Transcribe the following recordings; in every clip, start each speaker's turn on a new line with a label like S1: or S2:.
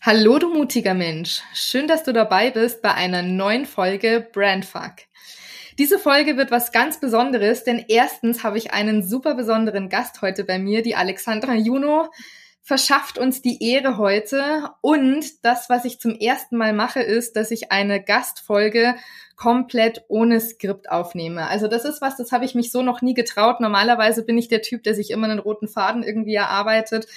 S1: Hallo du mutiger Mensch, schön, dass du dabei bist bei einer neuen Folge Brandfuck. Diese Folge wird was ganz Besonderes, denn erstens habe ich einen super besonderen Gast heute bei mir, die Alexandra Juno verschafft uns die Ehre heute und das, was ich zum ersten Mal mache, ist, dass ich eine Gastfolge komplett ohne Skript aufnehme. Also das ist was, das habe ich mich so noch nie getraut. Normalerweise bin ich der Typ, der sich immer einen roten Faden irgendwie erarbeitet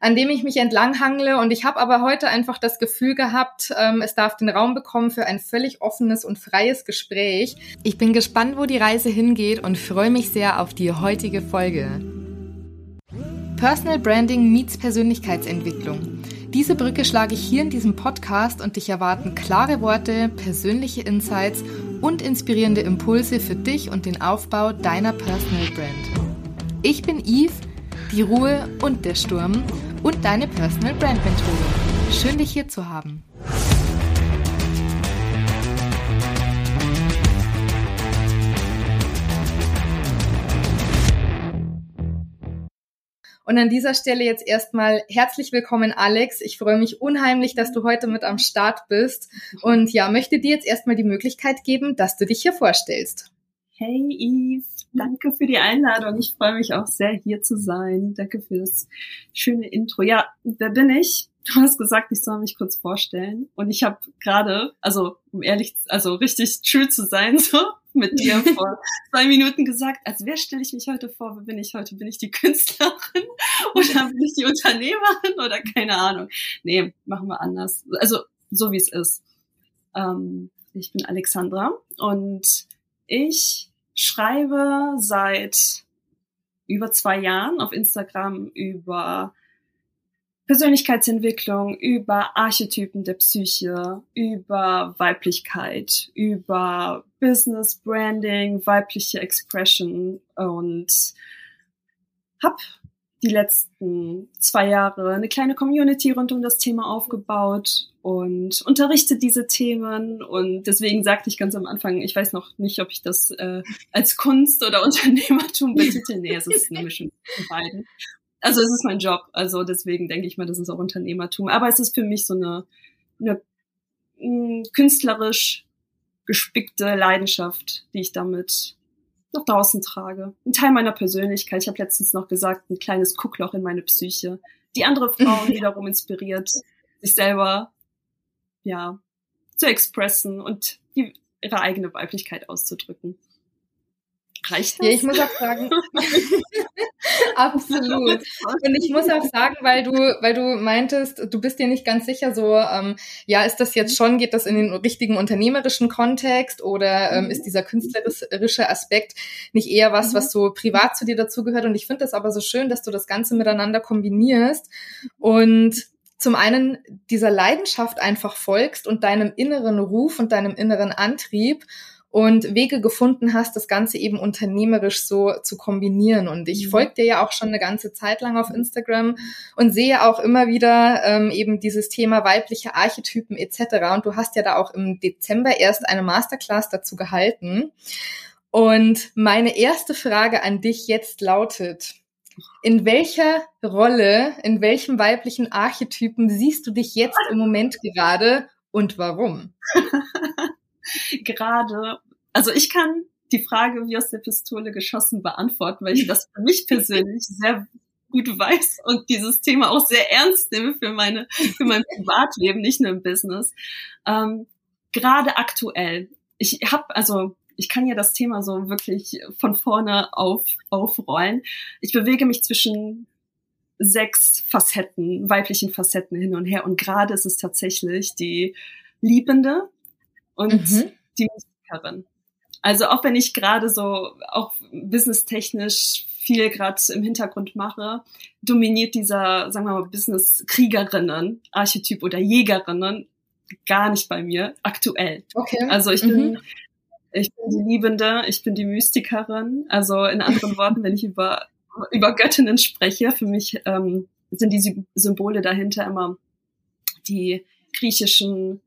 S1: an dem ich mich entlanghangle. Und ich habe aber heute einfach das Gefühl gehabt, ähm, es darf den Raum bekommen für ein völlig offenes und freies Gespräch. Ich bin gespannt, wo die Reise hingeht und freue mich sehr auf die heutige Folge. Personal Branding meets Persönlichkeitsentwicklung. Diese Brücke schlage ich hier in diesem Podcast und dich erwarten klare Worte, persönliche Insights und inspirierende Impulse für dich und den Aufbau deiner Personal Brand. Ich bin Yves, die Ruhe und der Sturm und deine Personal Brand Mentorin. Schön, dich hier zu haben. Und an dieser Stelle jetzt erstmal herzlich willkommen, Alex. Ich freue mich unheimlich, dass du heute mit am Start bist. Und ja, möchte dir jetzt erstmal die Möglichkeit geben, dass du dich hier vorstellst.
S2: Hey Yves, danke für die Einladung. Ich freue mich auch sehr, hier zu sein. Danke für das schöne Intro. Ja, wer bin ich? Du hast gesagt, ich soll mich kurz vorstellen. Und ich habe gerade, also um ehrlich, also richtig true zu sein, so mit dir vor zwei Minuten gesagt, als wer stelle ich mich heute vor? Wer bin ich heute? Bin ich die Künstlerin oder bin ich die Unternehmerin oder keine Ahnung? Nee, machen wir anders. Also so wie es ist. Ähm, ich bin Alexandra und ich schreibe seit über zwei Jahren auf Instagram über Persönlichkeitsentwicklung, über Archetypen der Psyche, über Weiblichkeit, über Business Branding, weibliche Expression und habe die letzten zwei Jahre eine kleine Community rund um das Thema aufgebaut und unterrichte diese Themen. Und deswegen sagte ich ganz am Anfang, ich weiß noch nicht, ob ich das äh, als Kunst oder Unternehmertum betitel. Nee, es ist eine Mischung von beiden also es ist mein Job, also deswegen denke ich mal, das ist auch Unternehmertum. Aber es ist für mich so eine, eine mh, mm, künstlerisch gespickte Leidenschaft, die ich damit nach draußen trage. Ein Teil meiner Persönlichkeit. Ich habe letztens noch gesagt, ein kleines Guckloch in meine Psyche, die andere Frauen wiederum inspiriert, sich selber ja zu expressen und die, ihre eigene Weiblichkeit auszudrücken.
S1: Reicht das? Ja, ich muss auch sagen, absolut. Und ich muss auch sagen, weil du, weil du meintest, du bist dir nicht ganz sicher, so, ähm, ja, ist das jetzt schon, geht das in den richtigen unternehmerischen Kontext oder ähm, ist dieser künstlerische Aspekt nicht eher was, was so privat zu dir dazugehört? Und ich finde das aber so schön, dass du das Ganze miteinander kombinierst und zum einen dieser Leidenschaft einfach folgst und deinem inneren Ruf und deinem inneren Antrieb und Wege gefunden hast, das Ganze eben unternehmerisch so zu kombinieren. Und ich mhm. folge dir ja auch schon eine ganze Zeit lang auf Instagram und sehe auch immer wieder ähm, eben dieses Thema weibliche Archetypen etc. Und du hast ja da auch im Dezember erst eine Masterclass dazu gehalten. Und meine erste Frage an dich jetzt lautet, in welcher Rolle, in welchem weiblichen Archetypen siehst du dich jetzt im Moment gerade und warum?
S2: gerade, also ich kann die Frage wie aus der Pistole geschossen beantworten, weil ich das für mich persönlich sehr gut weiß und dieses Thema auch sehr ernst nehme für meine für mein Privatleben, nicht nur im Business. Ähm, gerade aktuell, ich habe also ich kann ja das Thema so wirklich von vorne auf aufrollen. Ich bewege mich zwischen sechs Facetten, weiblichen Facetten hin und her und gerade ist es tatsächlich die Liebende, und mhm. die Musikerin. Also auch wenn ich gerade so auch businesstechnisch viel gerade im Hintergrund mache, dominiert dieser, sagen wir mal, Business-Kriegerinnen, Archetyp oder Jägerinnen gar nicht bei mir aktuell. Okay. Also ich bin, mhm. Ich bin die Liebende, ich bin die Mystikerin. Also in anderen Worten, wenn ich über, über Göttinnen spreche, für mich ähm, sind die Symbole dahinter immer die griechischen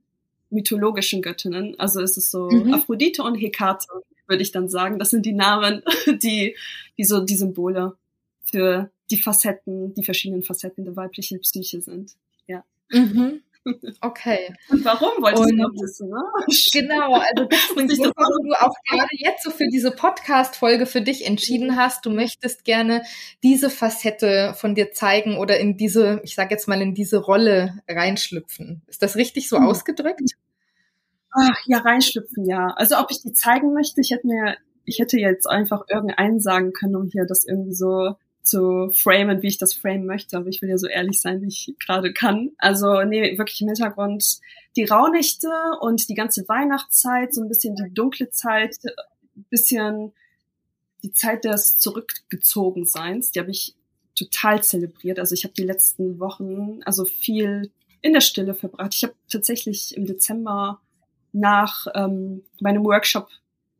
S2: mythologischen Göttinnen. Also es ist so mhm. Aphrodite und Hekate, würde ich dann sagen. Das sind die Namen, die, die so die Symbole für die Facetten, die verschiedenen Facetten der weiblichen Psyche sind. Ja.
S1: Mhm. Okay.
S2: Und warum wolltest und, du noch wissen, ne?
S1: Genau, also gibt es einen Grund, warum du auch gerade jetzt so für diese Podcast-Folge für dich entschieden mhm. hast, du möchtest gerne diese Facette von dir zeigen oder in diese, ich sag jetzt mal, in diese Rolle reinschlüpfen. Ist das richtig so mhm. ausgedrückt?
S2: Ach, ja, reinschlüpfen, ja. Also ob ich die zeigen möchte, ich hätte mir, ich hätte jetzt einfach irgendeinen sagen können, um hier das irgendwie so zu framen, wie ich das framen möchte, aber ich will ja so ehrlich sein, wie ich gerade kann. Also nee, wirklich im Hintergrund die Rauhnächte und die ganze Weihnachtszeit, so ein bisschen die dunkle Zeit, bisschen die Zeit des Zurückgezogenseins, die habe ich total zelebriert. Also ich habe die letzten Wochen also viel in der Stille verbracht. Ich habe tatsächlich im Dezember nach ähm, meinem Workshop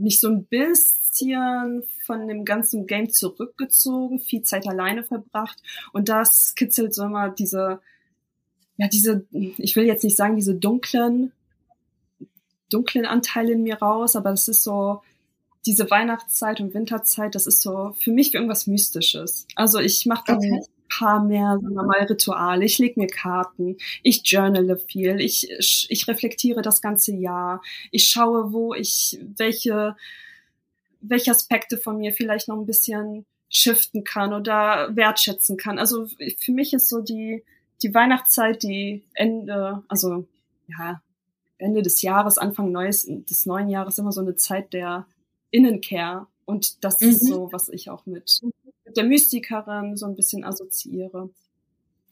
S2: mich so ein bisschen von dem ganzen Game zurückgezogen, viel Zeit alleine verbracht und das kitzelt so immer diese, ja, diese, ich will jetzt nicht sagen, diese dunklen, dunklen Anteile in mir raus, aber das ist so, diese Weihnachtszeit und Winterzeit, das ist so für mich wie irgendwas Mystisches. Also ich mache dann okay. ein paar mehr, sagen wir mal, Rituale. Ich lege mir Karten, ich journale viel, ich, ich reflektiere das ganze Jahr, ich schaue, wo ich welche welche Aspekte von mir vielleicht noch ein bisschen shiften kann oder wertschätzen kann. Also für mich ist so die, die Weihnachtszeit, die Ende, also ja, Ende des Jahres, Anfang neues, des neuen Jahres immer so eine Zeit der Innenkehr. Und das mhm. ist so, was ich auch mit, mit der Mystikerin so ein bisschen assoziiere.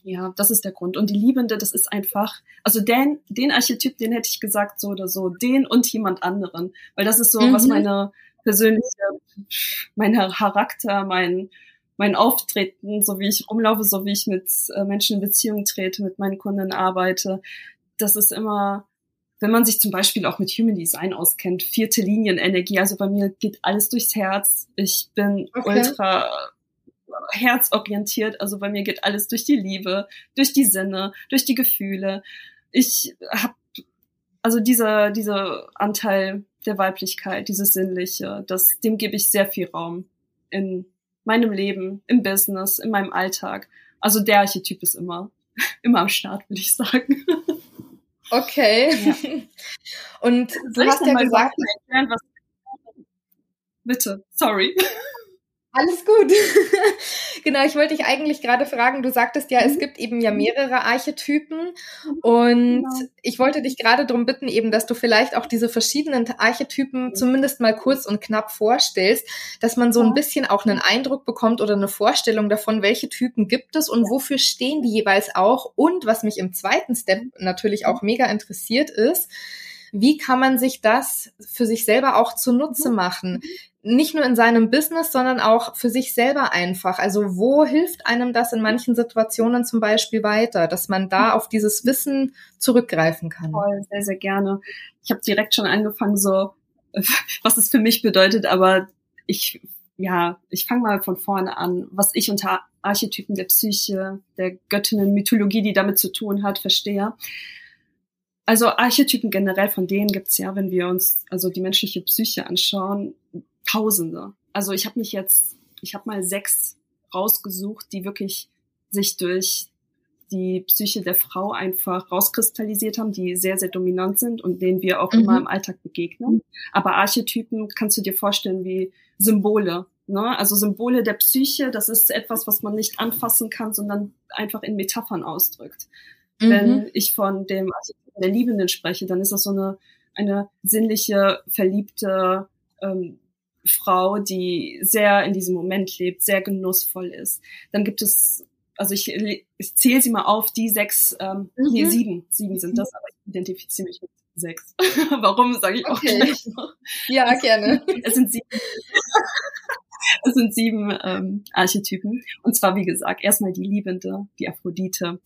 S2: Ja, das ist der Grund. Und die Liebende, das ist einfach, also den, den Archetyp, den hätte ich gesagt so oder so, den und jemand anderen. Weil das ist so, mhm. was meine, persönliche, mein Charakter, mein, mein Auftreten, so wie ich rumlaufe, so wie ich mit äh, Menschen in Beziehung trete, mit meinen Kunden arbeite. Das ist immer, wenn man sich zum Beispiel auch mit Human Design auskennt, vierte Linienenergie. Also bei mir geht alles durchs Herz. Ich bin okay. ultra herzorientiert. Also bei mir geht alles durch die Liebe, durch die Sinne, durch die Gefühle. Ich habe also dieser dieser Anteil der Weiblichkeit, dieses Sinnliche, das, dem gebe ich sehr viel Raum in meinem Leben, im Business, in meinem Alltag. Also der Archetyp ist immer, immer am Start, würde ich sagen.
S1: Okay. Ja. Und du hast ja gesagt,
S2: erklären, was Bitte, sorry.
S1: Alles gut. genau, ich wollte dich eigentlich gerade fragen, du sagtest ja, es mhm. gibt eben ja mehrere Archetypen und genau. ich wollte dich gerade darum bitten, eben, dass du vielleicht auch diese verschiedenen Archetypen zumindest mal kurz und knapp vorstellst, dass man so ein bisschen auch einen Eindruck bekommt oder eine Vorstellung davon, welche Typen gibt es und wofür stehen die jeweils auch und was mich im zweiten Step natürlich auch mega interessiert ist, wie kann man sich das für sich selber auch zunutze mhm. machen? Nicht nur in seinem Business, sondern auch für sich selber einfach. Also wo hilft einem das in manchen Situationen zum Beispiel weiter, dass man da mhm. auf dieses Wissen zurückgreifen kann?
S2: Toll, sehr, sehr gerne. Ich habe direkt schon angefangen, so was es für mich bedeutet, aber ich ja, ich fange mal von vorne an, was ich unter Archetypen der Psyche, der Göttinnen, Mythologie, die damit zu tun hat, verstehe. Also Archetypen generell, von denen gibt's ja, wenn wir uns also die menschliche Psyche anschauen, Tausende. Also ich habe mich jetzt, ich habe mal sechs rausgesucht, die wirklich sich durch die Psyche der Frau einfach rauskristallisiert haben, die sehr, sehr dominant sind und denen wir auch mhm. immer im Alltag begegnen. Aber Archetypen kannst du dir vorstellen wie Symbole. Ne? Also Symbole der Psyche, das ist etwas, was man nicht anfassen kann, sondern einfach in Metaphern ausdrückt. Mhm. Wenn ich von dem Archetypen der Liebenden spreche, dann ist das so eine, eine sinnliche, verliebte ähm, Frau, die sehr in diesem Moment lebt, sehr genussvoll ist. Dann gibt es, also ich, ich zähle sie mal auf, die sechs, ähm, mhm. nee, sieben, sieben sind das, aber ich identifiziere mich mit sechs. Warum sage ich auch okay. gleich noch?
S1: Ja, gerne.
S2: Es sind sieben. es sind sieben ähm, Archetypen. Und zwar, wie gesagt, erstmal die Liebende, die Aphrodite,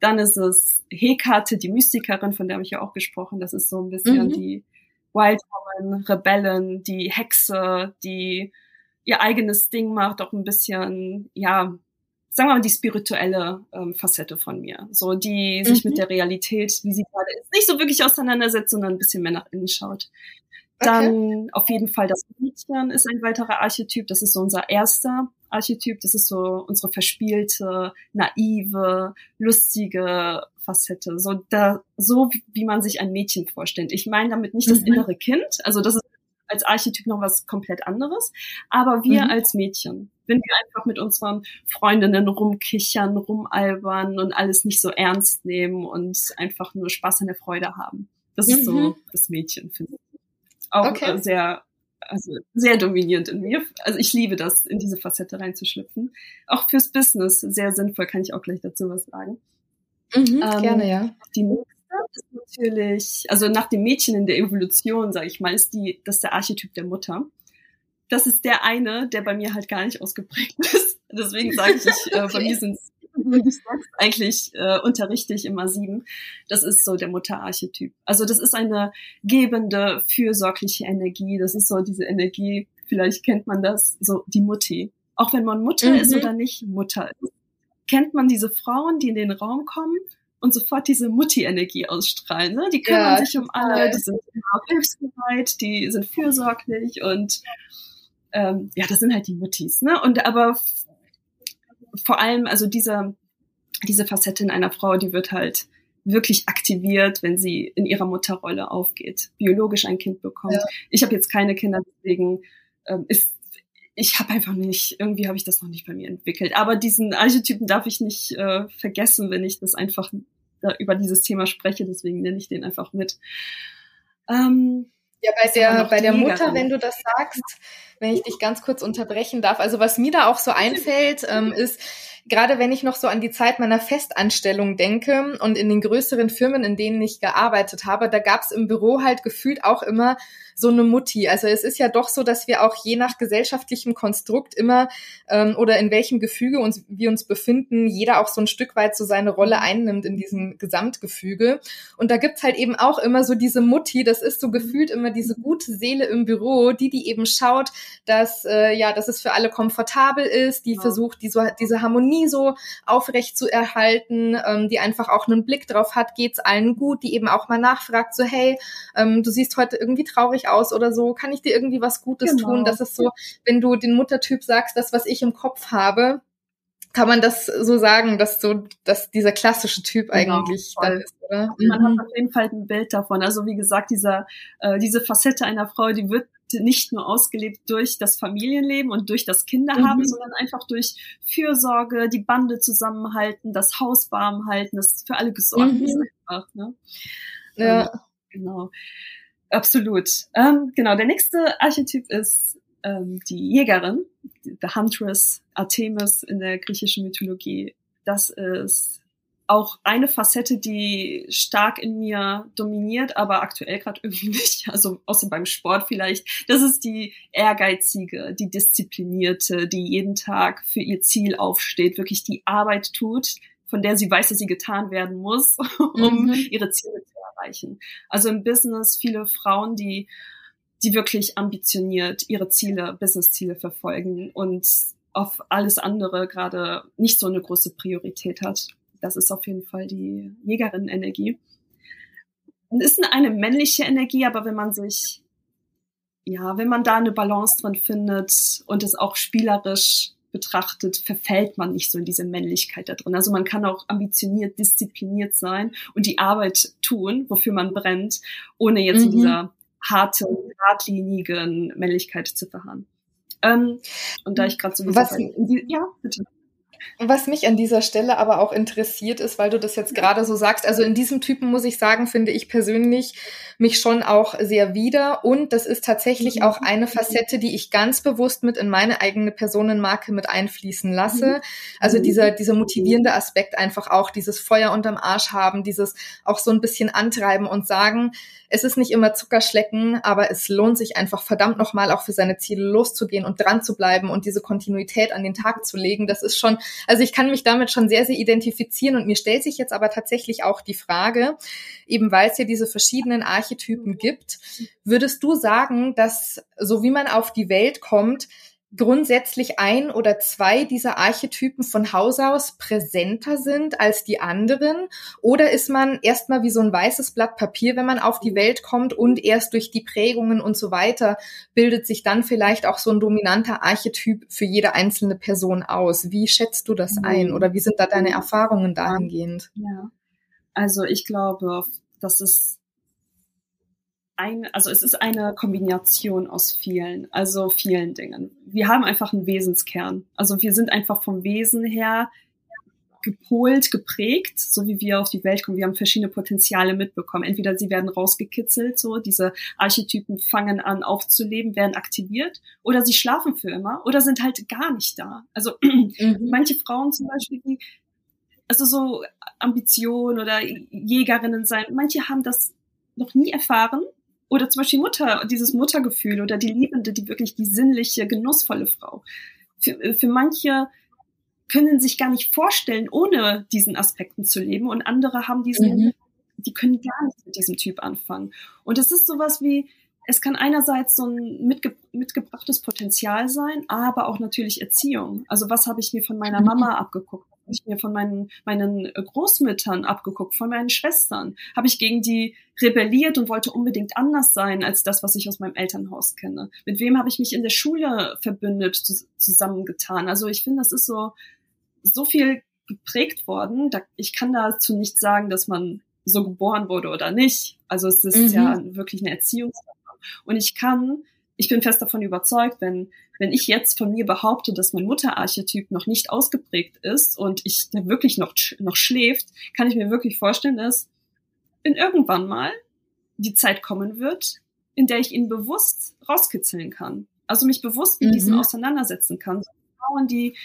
S2: dann ist es Hekate, die Mystikerin, von der habe ich ja auch gesprochen. Das ist so ein bisschen mhm. die Wild Woman, Rebellen, die Hexe, die ihr eigenes Ding macht, auch ein bisschen, ja, sagen wir mal, die spirituelle ähm, Facette von mir. So, die sich mhm. mit der Realität, wie sie gerade ist, nicht so wirklich auseinandersetzt, sondern ein bisschen mehr nach innen schaut. Dann okay. auf jeden Fall das Mädchen ist ein weiterer Archetyp. Das ist so unser erster Archetyp. Das ist so unsere verspielte, naive, lustige Facette, so da, so wie man sich ein Mädchen vorstellt. Ich meine damit nicht das
S1: Mhm.
S2: innere Kind, also das ist als Archetyp noch was komplett anderes, aber wir
S1: Mhm.
S2: als Mädchen, wenn wir einfach mit unseren Freundinnen rumkichern, rumalbern und alles nicht so ernst nehmen und einfach nur Spaß an der Freude haben. Das ist so
S1: Mhm.
S2: das Mädchen, finde ich. Auch
S1: Okay.
S2: äh, sehr, also sehr dominierend in mir. Also ich liebe das, in diese Facette reinzuschlüpfen. Auch fürs Business sehr sinnvoll, kann ich auch gleich dazu was sagen.
S1: Mhm,
S2: Ähm,
S1: gerne, ja.
S2: Die nächste ist natürlich, also nach dem Mädchen in der Evolution, sage ich mal, ist die, das ist der Archetyp der Mutter. Das ist der eine, der bei mir halt gar nicht ausgeprägt ist. Deswegen sage ich, ich äh, bei
S1: Okay.
S2: mir sind eigentlich äh, unterrichte ich immer sieben. Das ist so der Mutterarchetyp. Also das ist eine gebende, fürsorgliche Energie. Das ist so diese Energie, vielleicht kennt man das, so die Mutti. Auch wenn man Mutter
S1: Mhm.
S2: ist oder nicht Mutter ist. Kennt man diese Frauen, die in den Raum kommen und sofort diese Mutti-Energie ausstrahlen. Ne? Die kümmern
S1: Ja,
S2: sich um alle, die sind immer hilfsbereit, die sind fürsorglich und ähm, ja, das sind halt die Muttis. Ne? Und aber vor allem, also diese, diese Facette in einer Frau, die wird halt wirklich aktiviert, wenn sie in ihrer Mutterrolle aufgeht, biologisch ein Kind bekommt.
S1: Ja.
S2: Ich habe jetzt keine Kinder, deswegen ähm, ist ich habe einfach nicht, irgendwie habe ich das noch nicht bei mir entwickelt. Aber diesen Archetypen darf ich nicht äh, vergessen, wenn ich das einfach da über dieses Thema spreche. Deswegen nenne ich den einfach mit. Ähm,
S1: Ja, bei der, bei der Mutter, wenn du das sagst, wenn ich dich ganz kurz unterbrechen darf. Also was mir da auch so einfällt, ähm, ist, gerade wenn ich noch so an die Zeit meiner Festanstellung denke und in den größeren Firmen, in denen ich gearbeitet habe, da gab's im Büro halt gefühlt auch immer so eine Mutti. Also es ist ja doch so, dass wir auch je nach gesellschaftlichem Konstrukt immer ähm, oder in welchem Gefüge uns, wir uns befinden, jeder auch so ein Stück weit so seine Rolle einnimmt in diesem Gesamtgefüge. Und da gibt's halt eben auch immer so diese Mutti, das ist so gefühlt immer diese gute Seele im Büro, die die eben schaut, dass äh, ja, dass es für alle komfortabel ist, die
S2: Ja.
S1: versucht, die so, diese Harmonie so aufrecht zu erhalten, ähm, die einfach auch einen Blick drauf hat, geht's allen gut, die eben auch mal nachfragt, so hey, ähm, du siehst heute irgendwie traurig aus oder so, kann ich dir irgendwie was Gutes
S2: Genau.
S1: tun? Das ist so, wenn du den Muttertyp sagst, das, was ich im Kopf habe, kann man das so sagen, dass so, dass dieser klassische Typ
S2: Genau,
S1: eigentlich
S2: voll.
S1: da ist, oder?
S2: man
S1: Mhm.
S2: hat auf jeden Fall ein Bild davon. Also wie gesagt, dieser, äh, diese Facette einer Frau, die wird nicht nur ausgelebt durch das Familienleben und durch das Kinderhaben,
S1: Mhm.
S2: sondern einfach durch Fürsorge, die Bande zusammenhalten, das Haus warm halten, das für alle gesorgt
S1: Mhm.
S2: ist einfach. Ne?
S1: Ja.
S2: Genau. Absolut. Ähm, genau, der nächste Archetyp ist ähm, die Jägerin, the Huntress, Artemis in der griechischen Mythologie. Das ist auch eine Facette, die stark in mir dominiert, aber aktuell gerade irgendwie nicht. Also außer beim Sport vielleicht. Das ist die ehrgeizige, die disziplinierte, die jeden Tag für ihr Ziel aufsteht, wirklich die Arbeit tut, von der sie weiß, dass sie getan werden muss, um
S1: Mhm.
S2: ihre Ziele zu erreichen. Also im Business viele Frauen, die die wirklich ambitioniert ihre Ziele, Business-Ziele verfolgen und auf alles andere gerade nicht so eine große Priorität hat. Das ist auf jeden Fall die Jägerin-Energie. Ist eine männliche Energie, aber wenn man sich, ja, wenn man da eine Balance drin findet und es auch spielerisch betrachtet, verfällt man nicht so in diese Männlichkeit da drin. Also man kann auch ambitioniert, diszipliniert sein und die Arbeit tun, wofür man brennt, ohne jetzt in
S1: Mhm.
S2: dieser harten, geradlinigen Männlichkeit zu verharren. Ähm, und da ich gerade so
S1: Was-
S2: ja, bitte.
S1: Was mich an dieser Stelle aber auch interessiert ist, weil du das jetzt gerade so sagst, also in diesem Typen muss ich sagen, finde ich persönlich mich schon auch sehr wieder und das ist tatsächlich
S2: Mhm.
S1: auch eine Facette, die ich ganz bewusst mit in meine eigene Personenmarke mit einfließen lasse. Also
S2: Mhm.
S1: dieser, dieser motivierende Aspekt einfach auch, dieses Feuer unterm Arsch haben, dieses auch so ein bisschen antreiben und sagen, es ist nicht immer Zuckerschlecken, aber es lohnt sich einfach verdammt nochmal auch für seine Ziele loszugehen und dran zu bleiben und diese Kontinuität an den Tag zu legen. Das ist schon, also ich kann mich damit schon sehr, sehr identifizieren und mir stellt sich jetzt aber tatsächlich auch die Frage, eben weil es ja diese verschiedenen Archetypen gibt, würdest du sagen, dass so wie man auf die Welt kommt, grundsätzlich ein oder zwei dieser Archetypen von Haus aus präsenter sind als die anderen? Oder ist man erstmal wie so ein weißes Blatt Papier, wenn man auf die Welt kommt und erst durch die Prägungen und so weiter bildet sich dann vielleicht auch so ein dominanter Archetyp für jede einzelne Person aus? Wie schätzt du das ein oder wie sind da deine Erfahrungen dahingehend?
S2: Ja. Also ich glaube, dass es ein, also es ist eine Kombination aus vielen, also vielen Dingen. Wir haben einfach einen Wesenskern. Also wir sind einfach vom Wesen her gepolt, geprägt, so wie wir auf die Welt kommen. Wir haben verschiedene Potenziale mitbekommen. Entweder sie werden rausgekitzelt, so diese Archetypen fangen an aufzuleben, werden aktiviert, oder sie schlafen für immer, oder sind halt gar nicht da. Also mhm. manche Frauen zum Beispiel, die also so Ambition oder Jägerinnen sein, manche haben das noch nie erfahren. Oder zum Beispiel Mutter, dieses Muttergefühl oder die Liebende, die wirklich die sinnliche, genussvolle Frau. Für, für manche können sich gar nicht vorstellen, ohne diesen Aspekten zu leben. Und andere haben diesen, mhm. die können gar nicht mit diesem Typ anfangen. Und es ist sowas wie, es kann einerseits so ein mitge mitgebrachtes Potenzial sein, aber auch natürlich Erziehung. Also was habe ich mir von meiner mhm. Mama abgeguckt? Habe ich mir von meinen, meinen Großmüttern abgeguckt, von meinen Schwestern? Habe ich gegen die rebelliert und wollte unbedingt anders sein als das, was ich aus meinem Elternhaus kenne? Mit wem habe ich mich in der Schule verbündet, zusammengetan? Also ich finde, das ist so, so viel geprägt worden. Ich kann dazu nicht sagen, dass man so geboren wurde oder nicht. Also es ist mhm. ja wirklich eine Erziehungssache. Und ich kann, ich bin fest davon überzeugt, wenn, wenn ich jetzt von mir behaupte, dass mein Mutterarchetyp noch nicht ausgeprägt ist und ich der wirklich noch, noch schläft, kann ich mir wirklich vorstellen, dass in irgendwann mal die Zeit kommen wird, in der ich ihn bewusst rauskitzeln kann. Also mich bewusst mit mhm. diesem auseinandersetzen kann. Frauen, die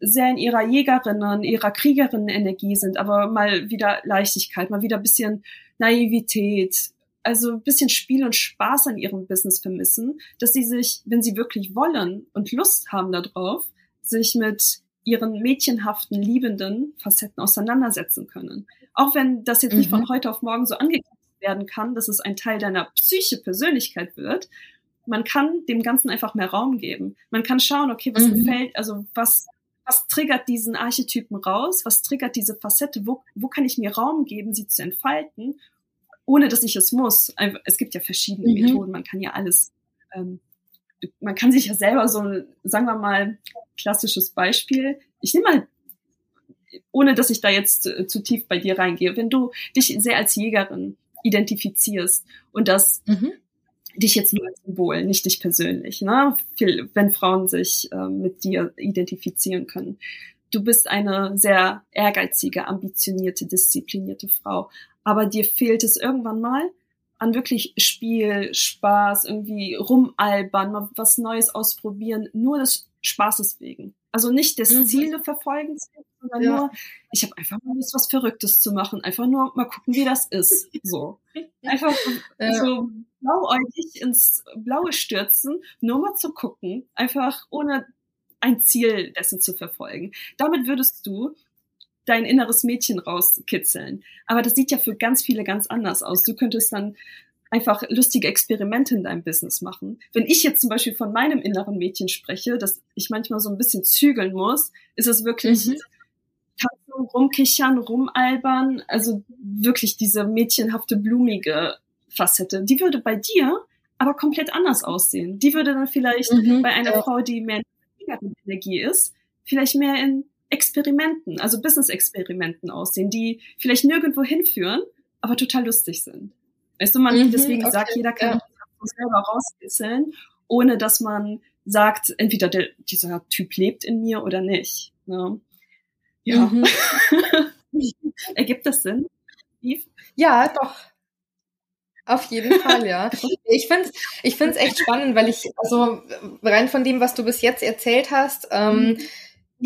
S2: sehr in ihrer Jägerinnen, ihrer Kriegerinnen-Energie sind, aber mal wieder Leichtigkeit, mal wieder ein bisschen Naivität, also ein bisschen Spiel und Spaß an ihrem Business vermissen, dass sie sich, wenn sie wirklich wollen und Lust haben darauf, sich mit ihren mädchenhaften, liebenden Facetten auseinandersetzen können. Auch wenn das jetzt mhm. nicht von heute auf morgen so angekündigt werden kann, dass es ein Teil deiner Psyche Persönlichkeit wird, man kann dem Ganzen einfach mehr Raum geben. Man kann schauen, okay, was mhm. gefällt, also was was triggert diesen Archetypen raus? Was triggert diese Facette? Wo, wo kann ich mir Raum geben, sie zu entfalten, ohne dass ich es muss? Es gibt ja verschiedene mhm. Methoden. Man kann ja alles, ähm, man kann sich ja selber so, sagen wir mal, klassisches Beispiel. Ich nehme mal, ohne dass ich da jetzt äh, zu tief bei dir reingehe, wenn du dich sehr als Jägerin identifizierst und das mhm dich jetzt nur als Symbol, nicht dich persönlich. Ne? Wenn Frauen sich äh, mit dir identifizieren können. Du bist eine sehr ehrgeizige, ambitionierte, disziplinierte Frau. Aber dir fehlt es irgendwann mal an wirklich Spiel, Spaß, irgendwie rumalbern, mal was Neues ausprobieren, nur des Spaßes wegen. Also nicht des mhm. Ziele verfolgen, sondern ja. nur, ich habe einfach mal Lust, was Verrücktes zu machen. Einfach nur mal gucken, wie das ist. So. Einfach ja. so blauäugig ins Blaue stürzen, nur mal zu gucken, einfach ohne ein Ziel dessen zu verfolgen. Damit würdest du dein inneres Mädchen rauskitzeln. Aber das sieht ja für ganz viele ganz anders aus. Du könntest dann einfach lustige Experimente in deinem Business machen. Wenn ich jetzt zum Beispiel von meinem inneren Mädchen spreche, dass ich manchmal so ein bisschen zügeln muss, ist es wirklich mhm. tanzen, rumkichern, rumalbern, also wirklich diese mädchenhafte, blumige Facette, die würde bei dir aber komplett anders aussehen. Die würde dann vielleicht mhm, bei einer ja. Frau, die mehr in Energie ist, vielleicht mehr in Experimenten, also Business-Experimenten aussehen, die vielleicht nirgendwo hinführen, aber total lustig sind. Weißt du, man, mhm, deswegen okay, sagt, jeder kann ja. selber rauskitzeln, ohne dass man sagt, entweder der, dieser Typ lebt in mir oder nicht. Ne? Ja. Mhm. Ergibt das Sinn?
S1: Ja, doch. Auf jeden Fall, ja. Ich finde es ich find's echt spannend, weil ich, also rein von dem, was du bis jetzt erzählt hast, ähm, mhm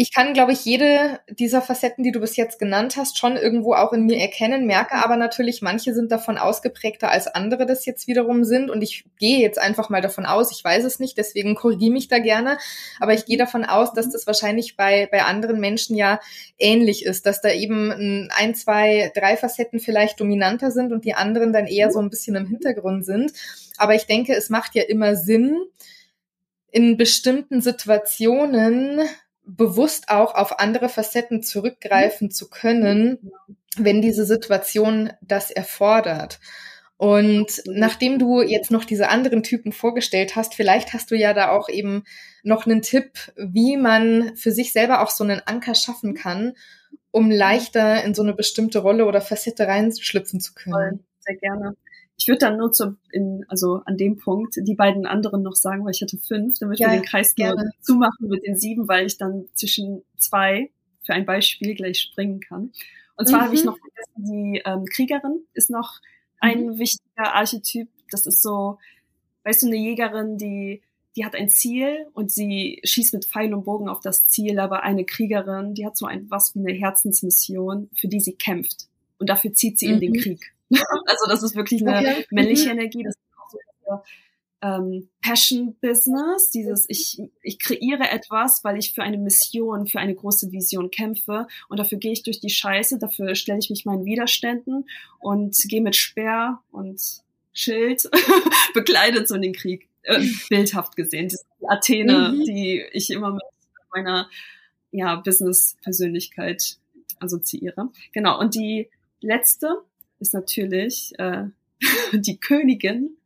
S1: ich kann, glaube ich, jede dieser Facetten, die du bis jetzt genannt hast, schon irgendwo auch in mir erkennen, merke aber natürlich, manche sind davon ausgeprägter als andere das jetzt wiederum sind. Und ich gehe jetzt einfach mal davon aus, ich weiß es nicht, deswegen korrigiere mich da gerne, aber ich gehe davon aus, dass das wahrscheinlich bei, bei anderen Menschen ja ähnlich ist, dass da eben ein, zwei, drei Facetten vielleicht dominanter sind und die anderen dann eher so ein bisschen im Hintergrund sind. Aber ich denke, es macht ja immer Sinn, in bestimmten Situationen bewusst auch auf andere Facetten zurückgreifen zu können, wenn diese Situation das erfordert. Und nachdem du jetzt noch diese anderen Typen vorgestellt hast, vielleicht hast du ja da auch eben noch einen Tipp, wie man für sich selber auch so einen Anker schaffen kann, um leichter in so eine bestimmte Rolle oder Facette reinschlüpfen zu können.
S2: Sehr gerne. Ich würde dann nur zu, in, also an dem Punkt die beiden anderen noch sagen, weil ich hatte fünf, damit ja, wir den Kreis gerne. nur zumachen mit den sieben, weil ich dann zwischen zwei für ein Beispiel gleich springen kann. Und zwar mhm. habe ich noch vergessen, die ähm, Kriegerin ist noch ein mhm. wichtiger Archetyp. Das ist so, weißt du, eine Jägerin, die die hat ein Ziel und sie schießt mit Pfeil und Bogen auf das Ziel, aber eine Kriegerin, die hat so ein was wie eine Herzensmission, für die sie kämpft. Und dafür zieht sie mhm. in den mhm. Krieg. also das ist wirklich eine okay. männliche mhm. Energie. Das ist auch so ähm, Passion-Business, dieses ich, ich kreiere etwas, weil ich für eine Mission, für eine große Vision kämpfe und dafür gehe ich durch die Scheiße, dafür stelle ich mich meinen Widerständen und gehe mit Speer und Schild bekleidet so in den Krieg. Äh, bildhaft gesehen. Das ist die Athene, mhm. die ich immer mit meiner ja, Business-Persönlichkeit assoziiere. Genau, und die letzte ist natürlich äh, die Königin.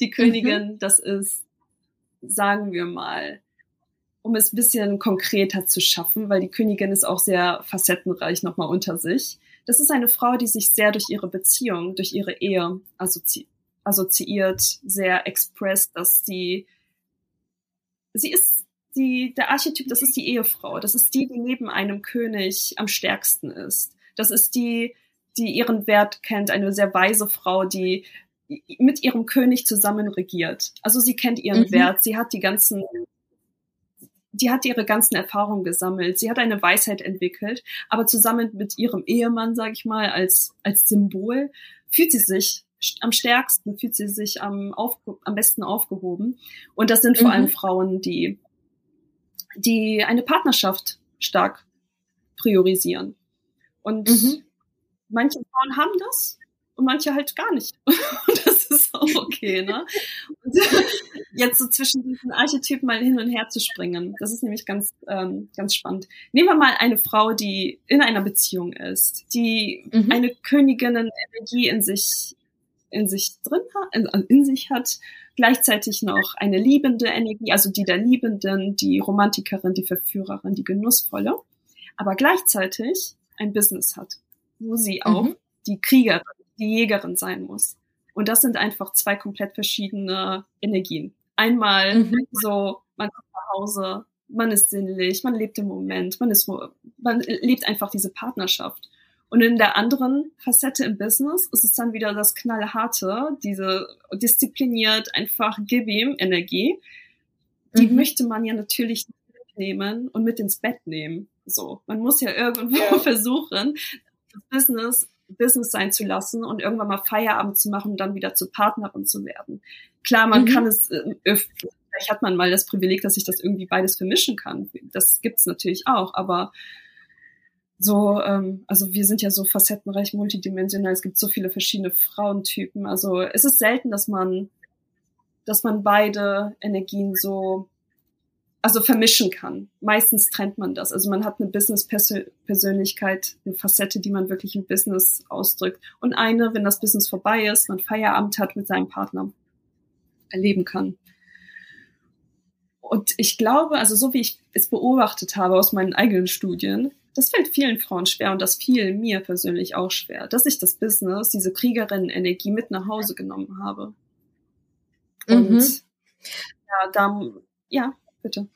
S2: Die Königin, mhm. das ist, sagen wir mal, um es ein bisschen konkreter zu schaffen, weil die Königin ist auch sehr facettenreich nochmal unter sich. Das ist eine Frau, die sich sehr durch ihre Beziehung, durch ihre Ehe assozi assoziiert, sehr expressed, dass sie, sie ist die, der Archetyp, das ist die Ehefrau. Das ist die, die neben einem König am stärksten ist. Das ist die, die ihren Wert kennt, eine sehr weise Frau, die mit ihrem König zusammen regiert. Also sie kennt ihren mhm. Wert, sie hat die ganzen, die hat ihre ganzen Erfahrungen gesammelt, sie hat eine Weisheit entwickelt, aber zusammen mit ihrem Ehemann, sage ich mal, als als Symbol fühlt sie sich am stärksten, fühlt sie sich am, auf, am besten aufgehoben. Und das sind vor mhm. allem Frauen, die die eine Partnerschaft stark priorisieren. Und mhm manche Frauen haben das und manche halt gar nicht. Und das ist auch okay, ne? Und jetzt so zwischen diesen Archetypen mal hin und her zu springen, das ist nämlich ganz, ähm, ganz spannend. Nehmen wir mal eine Frau, die in einer Beziehung ist, die mhm. eine Königinnen-Energie in sich in sich drin hat, in, in sich hat, gleichzeitig noch eine liebende Energie, also die der Liebenden, die Romantikerin, die Verführerin, die Genussvolle, aber gleichzeitig ein Business hat wo sie auch mhm. die Kriegerin, die Jägerin sein muss. Und das sind einfach zwei komplett verschiedene Energien. Einmal mhm. so, man kommt nach Hause, man ist sinnlich, man lebt im Moment, man ist, man lebt einfach diese Partnerschaft. Und in der anderen Facette im Business ist es dann wieder das knallharte, diese diszipliniert, einfach gib ihm Energie. Die mhm. möchte man ja natürlich mitnehmen und mit ins Bett nehmen. So, man muss ja irgendwo ja. versuchen, Business Business sein zu lassen und irgendwann mal Feierabend zu machen und dann wieder zur Partnerin zu werden. Klar, man mhm. kann es, äh, vielleicht hat man mal das Privileg, dass ich das irgendwie beides vermischen kann. Das gibt's natürlich auch, aber so, ähm, also wir sind ja so facettenreich, multidimensional, es gibt so viele verschiedene Frauentypen. Also es ist selten, dass man, dass man beide Energien so also vermischen kann. Meistens trennt man das. Also man hat eine Business-Persönlichkeit, eine Facette, die man wirklich im Business ausdrückt. Und eine, wenn das Business vorbei ist, man Feierabend hat mit seinem Partner, erleben kann. Und ich glaube, also so wie ich es beobachtet habe aus meinen eigenen Studien, das fällt vielen Frauen schwer und das fiel mir persönlich auch schwer, dass ich das Business, diese Kriegerinnen-Energie mit nach Hause genommen habe. Und mhm. ja, da, ja, bitte.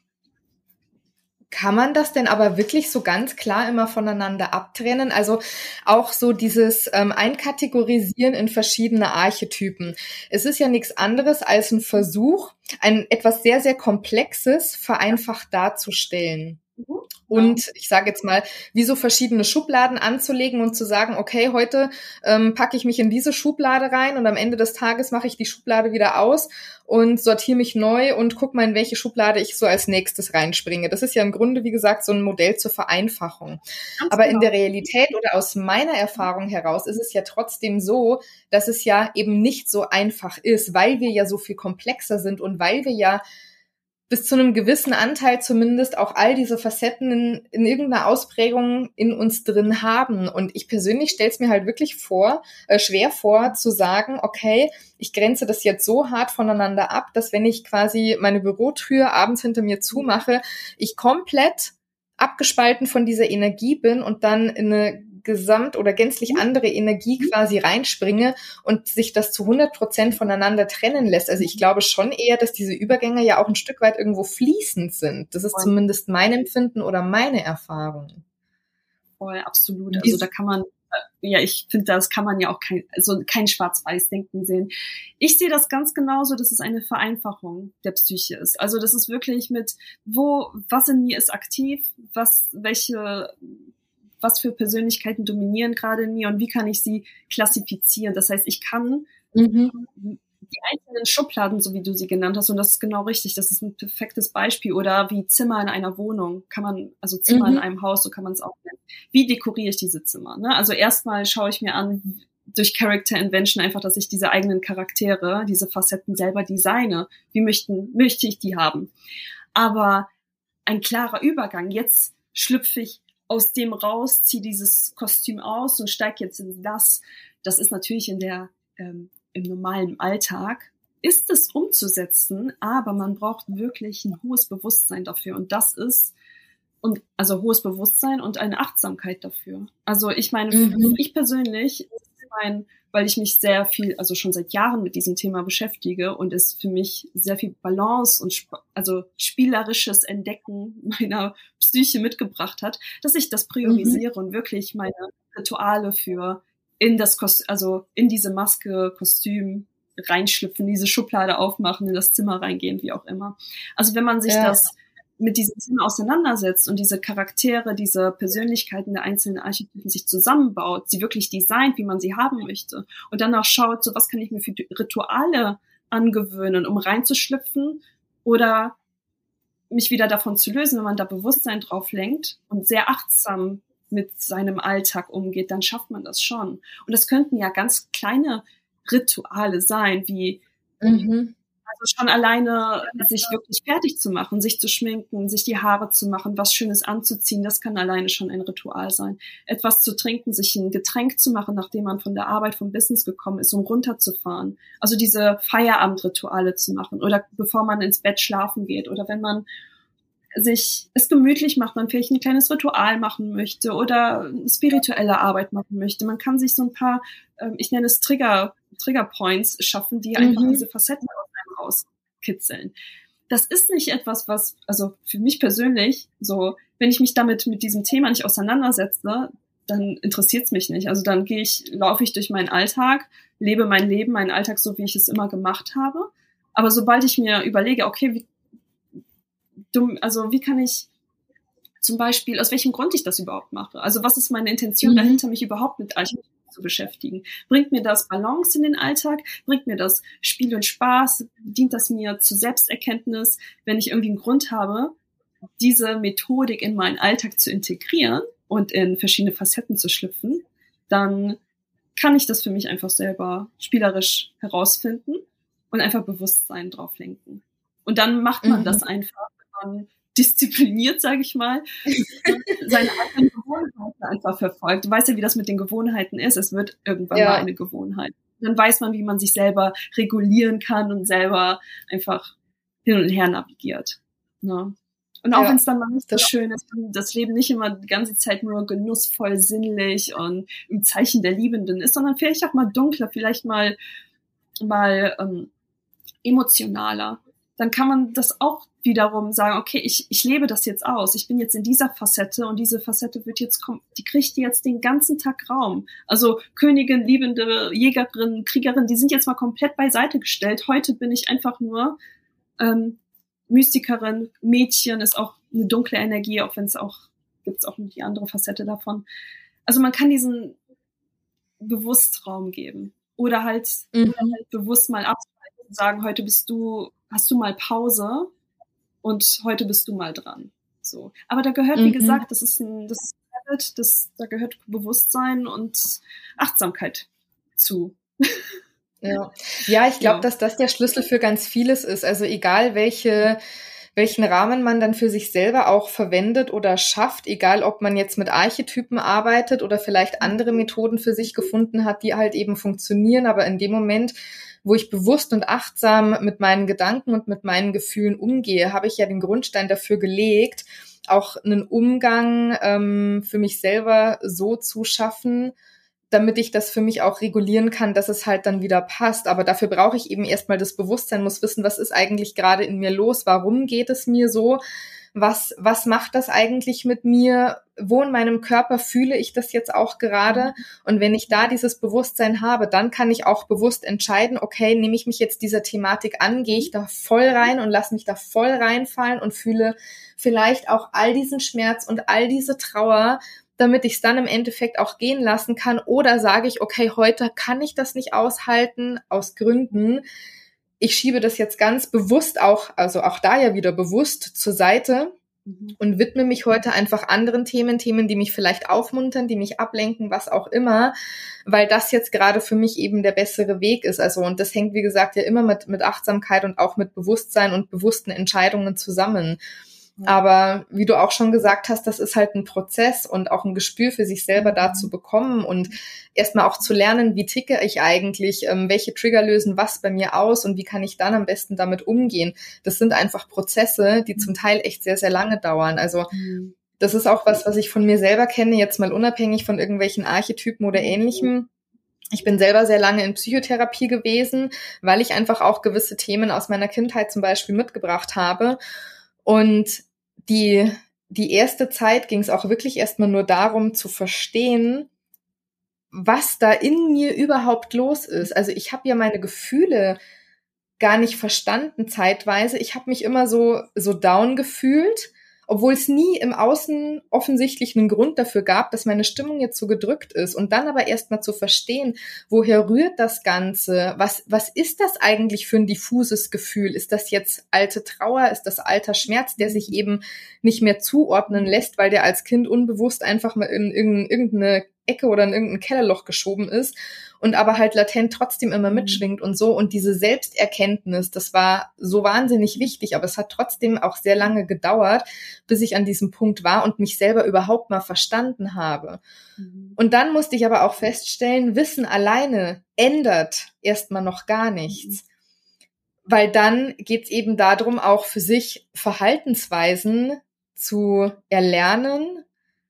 S1: Kann man das denn aber wirklich so ganz klar immer voneinander abtrennen? Also auch so dieses ähm, Einkategorisieren in verschiedene Archetypen. Es ist ja nichts anderes als ein Versuch, ein etwas sehr, sehr Komplexes vereinfacht darzustellen. Mhm. Und ich sage jetzt mal, wie so verschiedene Schubladen anzulegen und zu sagen, okay, heute ähm, packe ich mich in diese Schublade rein und am Ende des Tages mache ich die Schublade wieder aus und sortiere mich neu und guck mal, in welche Schublade ich so als nächstes reinspringe. Das ist ja im Grunde, wie gesagt, so ein Modell zur Vereinfachung. Ganz Aber genau. in der Realität oder aus meiner Erfahrung heraus ist es ja trotzdem so, dass es ja eben nicht so einfach ist, weil wir ja so viel komplexer sind und weil wir ja bis zu einem gewissen Anteil zumindest auch all diese Facetten in, in irgendeiner Ausprägung in uns drin haben. Und ich persönlich stelle es mir halt wirklich vor, äh, schwer vor, zu sagen, okay, ich grenze das jetzt so hart voneinander ab, dass wenn ich quasi meine Bürotür abends hinter mir zumache, ich komplett abgespalten von dieser Energie bin und dann in eine gesamt oder gänzlich mhm. andere Energie mhm. quasi reinspringe und sich das zu 100 Prozent voneinander trennen lässt. Also ich mhm. glaube schon eher, dass diese Übergänge ja auch ein Stück weit irgendwo fließend sind. Das ist zumindest mein Empfinden oder meine Erfahrung.
S2: Voll, absolut. Also da kann man äh, ja, ich finde, das kann man ja auch kein, also kein Schwarz-Weiß-Denken sehen. Ich sehe das ganz genauso, dass es eine Vereinfachung der Psyche ist. Also das ist wirklich mit, wo, was in mir ist aktiv, was, welche was für Persönlichkeiten dominieren gerade in mir und wie kann ich sie klassifizieren. Das heißt, ich kann mhm. die einzelnen Schubladen, so wie du sie genannt hast, und das ist genau richtig, das ist ein perfektes Beispiel. Oder wie Zimmer in einer Wohnung, kann man, also Zimmer mhm. in einem Haus, so kann man es auch nennen. Wie dekoriere ich diese Zimmer? Ne? Also erstmal schaue ich mir an, durch Character Invention einfach, dass ich diese eigenen Charaktere, diese Facetten selber designe. Wie möchten, möchte ich die haben? Aber ein klarer Übergang. Jetzt schlüpfe ich aus dem raus, ziehe dieses Kostüm aus und steige jetzt in das. Das ist natürlich in der ähm, im normalen Alltag ist es umzusetzen, aber man braucht wirklich ein hohes Bewusstsein dafür und das ist und also hohes Bewusstsein und eine Achtsamkeit dafür. Also ich meine, mhm. ich persönlich mein weil ich mich sehr viel, also schon seit Jahren mit diesem Thema beschäftige und es für mich sehr viel Balance und also spielerisches Entdecken meiner Psyche mitgebracht hat, dass ich das priorisiere mhm. und wirklich meine Rituale für in das Kost also in diese Maske, Kostüm reinschlüpfen, diese Schublade aufmachen, in das Zimmer reingehen, wie auch immer. Also wenn man sich ja. das mit diesem Thema auseinandersetzt und diese Charaktere, diese Persönlichkeiten der einzelnen Archetypen sich zusammenbaut, sie wirklich designt, wie man sie haben möchte und dann auch schaut, so was kann ich mir für Rituale angewöhnen, um reinzuschlüpfen oder mich wieder davon zu lösen, wenn man da Bewusstsein drauf lenkt und sehr achtsam mit seinem Alltag umgeht, dann schafft man das schon. Und das könnten ja ganz kleine Rituale sein, wie mhm. Also schon alleine sich wirklich fertig zu machen, sich zu schminken, sich die Haare zu machen, was Schönes anzuziehen, das kann alleine schon ein Ritual sein. Etwas zu trinken, sich ein Getränk zu machen, nachdem man von der Arbeit, vom Business gekommen ist, um runterzufahren. Also diese Feierabendrituale zu machen oder bevor man ins Bett schlafen geht oder wenn man sich es gemütlich macht, man vielleicht ein kleines Ritual machen möchte oder spirituelle Arbeit machen möchte. Man kann sich so ein paar, ähm, ich nenne es Trigger, Trigger Points schaffen, die einfach mhm. diese Facetten rauskitzeln. Das ist nicht etwas, was, also für mich persönlich, so, wenn ich mich damit mit diesem Thema nicht auseinandersetze, dann interessiert es mich nicht. Also dann gehe ich, laufe ich durch meinen Alltag, lebe mein Leben, meinen Alltag so, wie ich es immer gemacht habe. Aber sobald ich mir überlege, okay, wie dumm, also wie kann ich zum Beispiel, aus welchem Grund ich das überhaupt mache? Also was ist meine Intention mhm. dahinter, mich überhaupt mit Architektur zu beschäftigen? Bringt mir das Balance in den Alltag? Bringt mir das Spiel und Spaß? Dient das mir zu Selbsterkenntnis? Wenn ich irgendwie einen Grund habe, diese Methodik in meinen Alltag zu integrieren und in verschiedene Facetten zu schlüpfen, dann kann ich das für mich einfach selber spielerisch herausfinden und einfach Bewusstsein drauf lenken. Und dann macht man mhm. das einfach man diszipliniert, sage ich mal, seine eigenen Gewohnheiten einfach verfolgt. Du weißt ja, wie das mit den Gewohnheiten ist. Es wird irgendwann ja. mal eine Gewohnheit. Dann weiß man, wie man sich selber regulieren kann und selber einfach hin und her navigiert. Ne? Und auch ja, wenn es dann mal nicht so schön ist, das Leben nicht immer die ganze Zeit nur genussvoll, sinnlich und im Zeichen der Liebenden ist, sondern vielleicht auch mal dunkler, vielleicht mal mal ähm, emotionaler dann kann man das auch wiederum sagen, okay, ich, ich lebe das jetzt aus. Ich bin jetzt in dieser Facette und diese Facette wird jetzt kommen, die kriegt jetzt den ganzen Tag Raum. Also Königin, liebende Jägerin, Kriegerin, die sind jetzt mal komplett beiseite gestellt. Heute bin ich einfach nur ähm, Mystikerin, Mädchen ist auch eine dunkle Energie, auch wenn es auch gibt es auch die andere Facette davon. Also man kann diesen bewusst Raum geben oder halt, mhm. oder halt bewusst mal abschalten und sagen, heute bist du hast du mal Pause und heute bist du mal dran. So. Aber da gehört, wie mhm. gesagt, das ist ein, das ist ein Habit, das, da gehört Bewusstsein und Achtsamkeit zu.
S1: Ja, ja ich glaube, ja. dass das der Schlüssel für ganz vieles ist. Also egal welche welchen Rahmen man dann für sich selber auch verwendet oder schafft, egal ob man jetzt mit Archetypen arbeitet oder vielleicht andere Methoden für sich gefunden hat, die halt eben funktionieren, aber in dem Moment, wo ich bewusst und achtsam mit meinen Gedanken und mit meinen Gefühlen umgehe, habe ich ja den Grundstein dafür gelegt, auch einen Umgang ähm, für mich selber so zu schaffen, damit ich das für mich auch regulieren kann, dass es halt dann wieder passt. Aber dafür brauche ich eben erstmal das Bewusstsein, muss wissen, was ist eigentlich gerade in mir los, warum geht es mir so, was, was macht das eigentlich mit mir, wo in meinem Körper fühle ich das jetzt auch gerade. Und wenn ich da dieses Bewusstsein habe, dann kann ich auch bewusst entscheiden, okay, nehme ich mich jetzt dieser Thematik an, gehe ich da voll rein und lasse mich da voll reinfallen und fühle vielleicht auch all diesen Schmerz und all diese Trauer damit ich es dann im Endeffekt auch gehen lassen kann. Oder sage ich, okay, heute kann ich das nicht aushalten aus Gründen. Ich schiebe das jetzt ganz bewusst auch, also auch da ja wieder bewusst zur Seite mhm. und widme mich heute einfach anderen Themen, Themen, die mich vielleicht aufmuntern, die mich ablenken, was auch immer, weil das jetzt gerade für mich eben der bessere Weg ist. Also, und das hängt, wie gesagt, ja immer mit, mit Achtsamkeit und auch mit Bewusstsein und bewussten Entscheidungen zusammen. Aber wie du auch schon gesagt hast, das ist halt ein Prozess und auch ein Gespür für sich selber da zu bekommen und erstmal auch zu lernen, wie ticke ich eigentlich, ähm, welche Trigger lösen was bei mir aus und wie kann ich dann am besten damit umgehen. Das sind einfach Prozesse, die zum Teil echt sehr, sehr lange dauern. Also mhm. das ist auch was, was ich von mir selber kenne, jetzt mal unabhängig von irgendwelchen Archetypen oder ähnlichem. Ich bin selber sehr lange in Psychotherapie gewesen, weil ich einfach auch gewisse Themen aus meiner Kindheit zum Beispiel mitgebracht habe. Und die, die erste Zeit ging es auch wirklich erstmal nur darum zu verstehen, was da in mir überhaupt los ist. Also ich habe ja meine Gefühle gar nicht verstanden zeitweise. Ich habe mich immer so so down gefühlt obwohl es nie im Außen offensichtlich einen Grund dafür gab, dass meine Stimmung jetzt so gedrückt ist. Und dann aber erstmal zu verstehen, woher rührt das Ganze? Was, was ist das eigentlich für ein diffuses Gefühl? Ist das jetzt alte Trauer? Ist das alter Schmerz, der sich eben nicht mehr zuordnen lässt, weil der als Kind unbewusst einfach mal in irgendeine Ecke oder in irgendein Kellerloch geschoben ist und aber halt latent trotzdem immer mhm. mitschwingt und so. Und diese Selbsterkenntnis, das war so wahnsinnig wichtig, aber es hat trotzdem auch sehr lange gedauert, bis ich an diesem Punkt war und mich selber überhaupt mal verstanden habe. Mhm. Und dann musste ich aber auch feststellen, Wissen alleine ändert erstmal noch gar nichts. Mhm. Weil dann geht's eben darum, auch für sich Verhaltensweisen zu erlernen,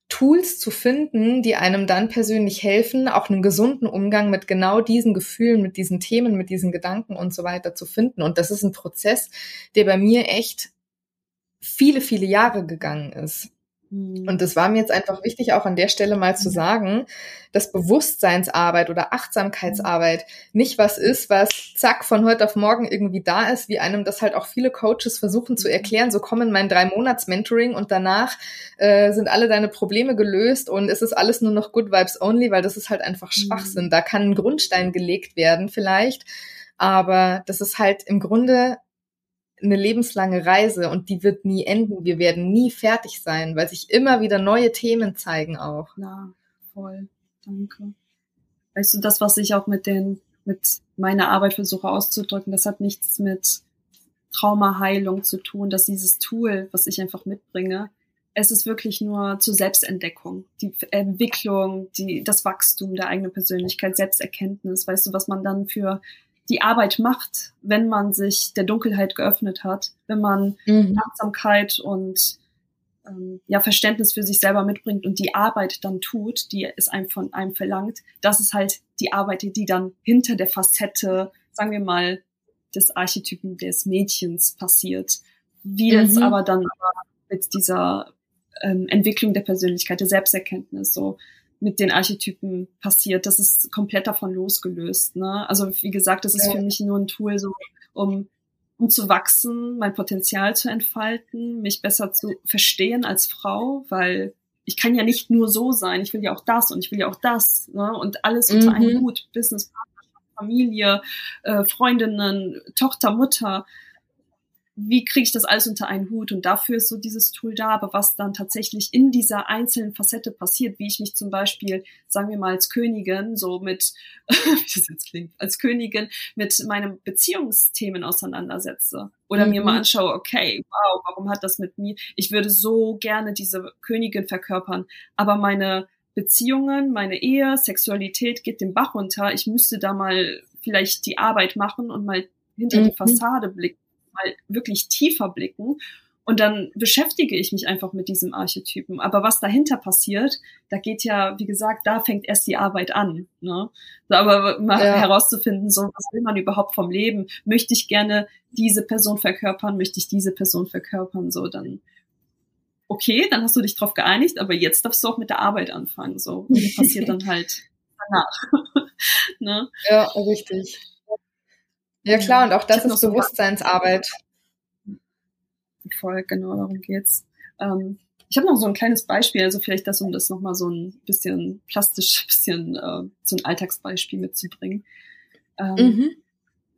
S1: Tools zu finden, die einem dann persönlich helfen, auch einen gesunden Umgang mit genau diesen Gefühlen, mit diesen Themen, mit diesen Gedanken und so weiter zu finden. Und das ist ein Prozess, der bei mir echt viele, viele Jahre gegangen ist. Mhm. Und das war mir jetzt einfach wichtig, auch an der Stelle mal zu sagen, dass Bewusstseinsarbeit oder Achtsamkeitsarbeit nicht was ist, was zack von heute auf morgen irgendwie da ist, wie einem das halt auch viele Coaches versuchen zu erklären. So kommen mein drei Monats Mentoring und danach äh, sind alle deine Probleme gelöst und es ist alles nur noch Good Vibes Only, weil das ist halt einfach mhm. Schwachsinn. Da kann ein Grundstein gelegt werden vielleicht, aber das ist halt im Grunde eine lebenslange Reise und die wird nie enden. Wir werden nie fertig sein, weil sich immer wieder neue Themen zeigen auch.
S2: Ja, voll. Danke. Weißt du, das, was ich auch mit den, mit meiner Arbeit versuche auszudrücken, das hat nichts mit Traumaheilung zu tun, dass dieses Tool, was ich einfach mitbringe, es ist wirklich nur zur Selbstentdeckung, die Entwicklung, die, das Wachstum der eigenen Persönlichkeit, Selbsterkenntnis, weißt du, was man dann für die Arbeit macht, wenn man sich der Dunkelheit geöffnet hat, wenn man mhm. Achtsamkeit und ähm, ja Verständnis für sich selber mitbringt und die Arbeit dann tut, die es einem von einem verlangt, das ist halt die Arbeit, die dann hinter der Facette, sagen wir mal, des Archetypen des Mädchens passiert. Wie mhm. das aber dann mit dieser ähm, Entwicklung der Persönlichkeit, der Selbsterkenntnis so mit den Archetypen passiert. Das ist komplett davon losgelöst. Ne? Also wie gesagt, das ist für mich nur ein Tool, so um um zu wachsen, mein Potenzial zu entfalten, mich besser zu verstehen als Frau, weil ich kann ja nicht nur so sein, ich will ja auch das und ich will ja auch das, ne? Und alles unter mhm. einem Hut, Business, Familie, äh, Freundinnen, Tochter, Mutter wie kriege ich das alles unter einen Hut? Und dafür ist so dieses Tool da. Aber was dann tatsächlich in dieser einzelnen Facette passiert, wie ich mich zum Beispiel, sagen wir mal, als Königin, so mit, wie das jetzt klingt, als Königin mit meinen Beziehungsthemen auseinandersetze. Oder mhm. mir mal mhm. anschaue, okay, wow, warum hat das mit mir? Ich würde so gerne diese Königin verkörpern, aber meine Beziehungen, meine Ehe, Sexualität geht den Bach runter. Ich müsste da mal vielleicht die Arbeit machen und mal hinter mhm. die Fassade blicken mal wirklich tiefer blicken Und dann beschäftige ich mich einfach mit diesem Archetypen. Aber was dahinter passiert, da geht ja, wie gesagt, da fängt erst die Arbeit an. Ne? Aber mal ja. herauszufinden, so was will man überhaupt vom Leben? Möchte ich gerne diese Person verkörpern? Möchte ich diese Person verkörpern? So dann okay, dann hast du dich drauf geeinigt, aber jetzt darfst du auch mit der Arbeit anfangen. So und die passiert dann halt danach.
S1: ne? Ja, richtig. Ja klar, und auch das ist Bewusstseinsarbeit
S2: voll, genau darum geht's. Ähm, ich habe noch so ein kleines Beispiel, also vielleicht das, um das nochmal so ein bisschen plastisch, bisschen äh, so ein Alltagsbeispiel mitzubringen. Ähm, mhm.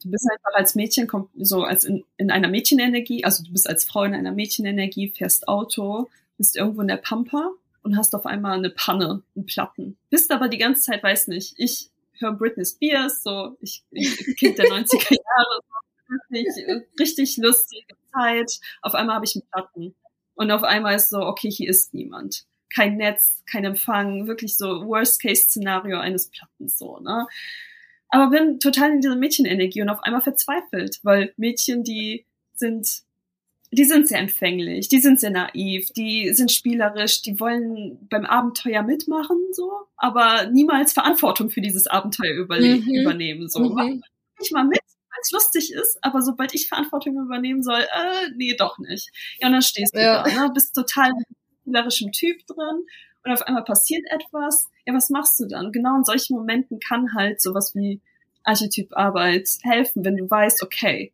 S2: Du bist einfach als Mädchen, so als in, in einer Mädchenenergie, also du bist als Frau in einer Mädchenenergie, fährst Auto, bist irgendwo in der Pampa und hast auf einmal eine Panne, einen Platten. Bist aber die ganze Zeit, weiß nicht, ich höre Britney Spears, so ich, ich Kind der 90er Jahre, so, richtig, richtig lustig, Zeit, auf einmal habe ich einen Platten. Und auf einmal ist so, okay, hier ist niemand. Kein Netz, kein Empfang, wirklich so Worst-Case-Szenario eines Plattens so, ne? Aber bin total in dieser Mädchenenergie und auf einmal verzweifelt, weil Mädchen, die sind, die sind sehr empfänglich, die sind sehr naiv, die sind spielerisch, die wollen beim Abenteuer mitmachen, so, aber niemals Verantwortung für dieses Abenteuer mhm. übernehmen, so. Mhm. Ich mal mit, es lustig ist, aber sobald ich Verantwortung übernehmen soll, äh, nee, doch nicht. Ja, und dann stehst du ja. da, ne? bist total spielerischem Typ drin und auf einmal passiert etwas. Ja, was machst du dann? Genau in solchen Momenten kann halt sowas wie Archetyparbeit helfen, wenn du weißt, okay,